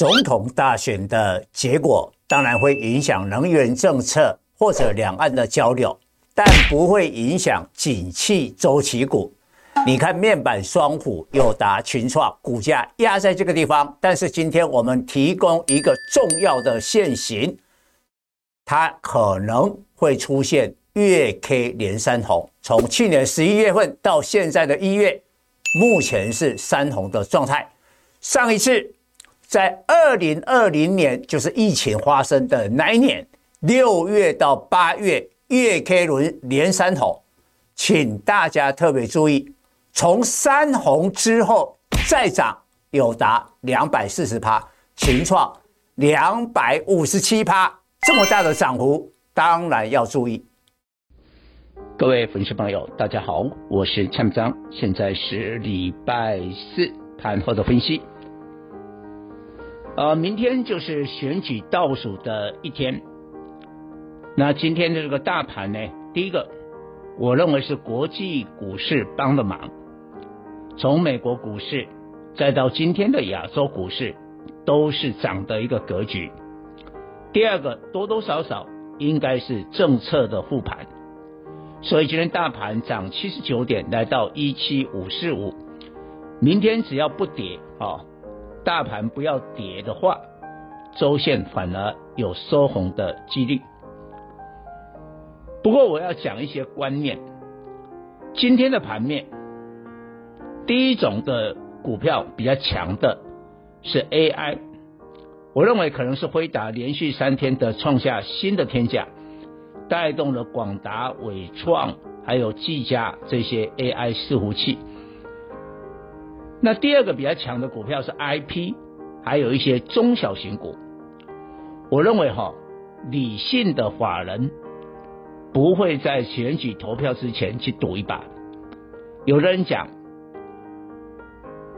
总统大选的结果当然会影响能源政策或者两岸的交流，但不会影响景气周期股。你看面板双虎、友达、群创股价压在这个地方，但是今天我们提供一个重要的线型，它可能会出现月 K 连三红。从去年十一月份到现在的一月，目前是三红的状态。上一次在二零二零年，就是疫情发生的那一年，六月到八月月 K 轮连三红，请大家特别注意。从三红之后再涨，有达两百四十趴，情创两百五十七趴，这么大的涨幅，当然要注意。各位粉丝朋友，大家好，我是蔡明彰，现在是礼拜四盘后的分析。呃，明天就是选举倒数的一天，那今天的这个大盘呢，第一个，我认为是国际股市帮的忙。从美国股市再到今天的亚洲股市，都是涨的一个格局。第二个，多多少少应该是政策的护盘，所以今天大盘涨七十九点，来到一七五四五。明天只要不跌啊，大盘不要跌的话，周线反而有收红的几率。不过我要讲一些观念，今天的盘面。第一种的股票比较强的是 AI，我认为可能是辉达连续三天的创下新的天价，带动了广达、伟创还有技嘉这些 AI 伺服器。那第二个比较强的股票是 IP，还有一些中小型股。我认为哈，理性的法人不会在选举投票之前去赌一把。有的人讲。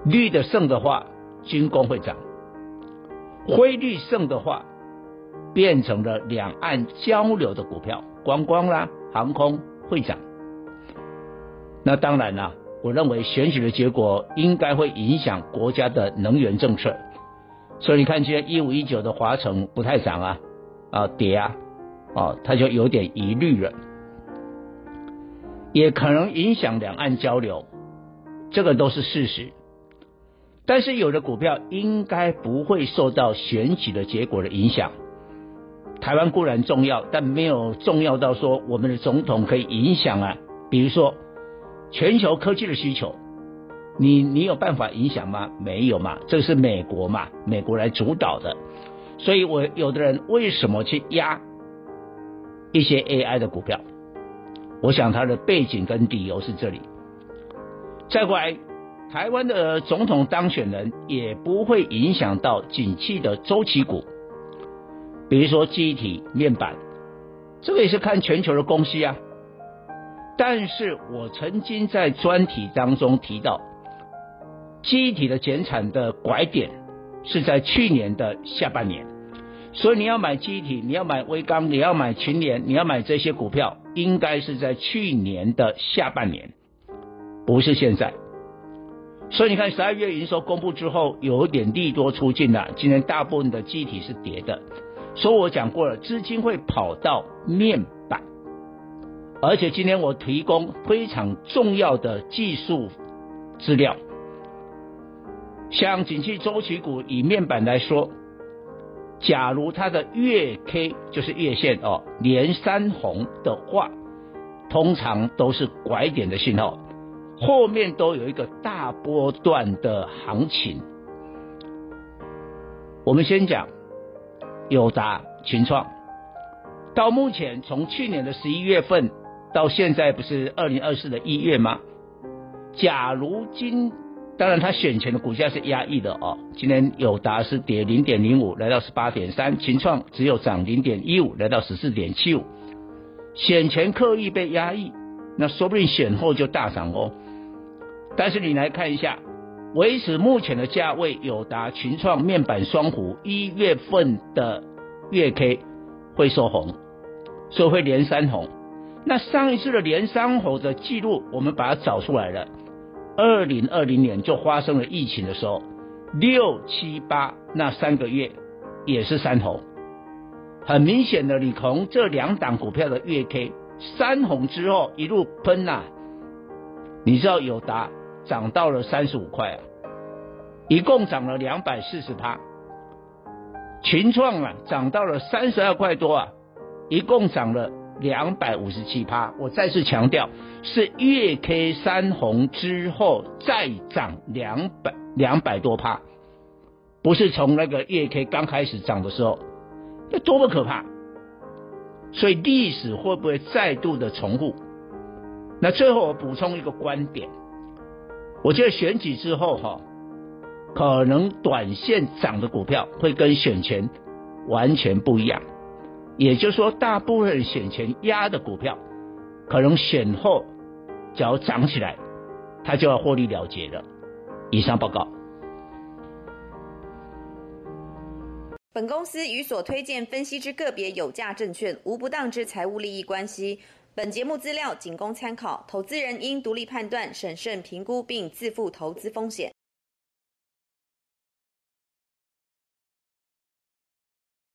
绿的胜的话，军工会涨；灰绿胜的话，变成了两岸交流的股票，观光啦、航空会涨。那当然啦，我认为选举的结果应该会影响国家的能源政策，所以你看，今天一五一九的华城不太涨啊，啊跌啊，哦，它就有点疑虑了，也可能影响两岸交流，这个都是事实。但是有的股票应该不会受到选举的结果的影响。台湾固然重要，但没有重要到说我们的总统可以影响啊。比如说全球科技的需求，你你有办法影响吗？没有嘛，这是美国嘛，美国来主导的。所以我有的人为什么去压一些 AI 的股票？我想他的背景跟理由是这里。再过来。台湾的总统当选人也不会影响到景气的周期股，比如说记忆体、面板，这个也是看全球的供需啊。但是我曾经在专题当中提到，机体的减产的拐点是在去年的下半年，所以你要买机体，你要买威刚，你要买群联，你要买这些股票，应该是在去年的下半年，不是现在。所以你看，十二月营收公布之后，有一点利多出尽了。今天大部分的机体是跌的，所以我讲过了，资金会跑到面，而且今天我提供非常重要的技术资料，像景气周期股以面板来说，假如它的月 K 就是月线哦，连三红的话，通常都是拐点的信号。后面都有一个大波段的行情。我们先讲友达、群创，到目前从去年的十一月份到现在，不是二零二四的一月吗？假如今，当然它选前的股价是压抑的哦。今天友达是跌零点零五，来到十八点三；群创只有涨零点一五，来到十四点七五。选前刻意被压抑，那说不定选后就大涨哦。但是你来看一下，维持目前的价位，友达、群创、面板双虎一月份的月 K 会收红，所以会连三红。那上一次的连三红的记录，我们把它找出来了。二零二零年就发生了疫情的时候，六七八那三个月也是三红，很明显的，你从这两档股票的月 K 三红之后一路喷呐、啊，你知道友达涨到了三十五块啊，一共涨了两百四十趴，群创啊涨到了三十二块多啊，一共涨了两百五十七趴。我再次强调，是月 K 三红之后再涨两百。两百多趴，不是从那个月 K 刚开始涨的时候，那多么可怕！所以历史会不会再度的重复？那最后我补充一个观点，我觉得选举之后哈，可能短线涨的股票会跟选前完全不一样，也就是说，大部分选前压的股票，可能选后只要涨起来，它就要获利了结了。以上报告。本公司与所推荐分析之个别有价证券无不当之财务利益关系。本节目资料仅供参考，投资人应独立判断、审慎评估并自负投资风险。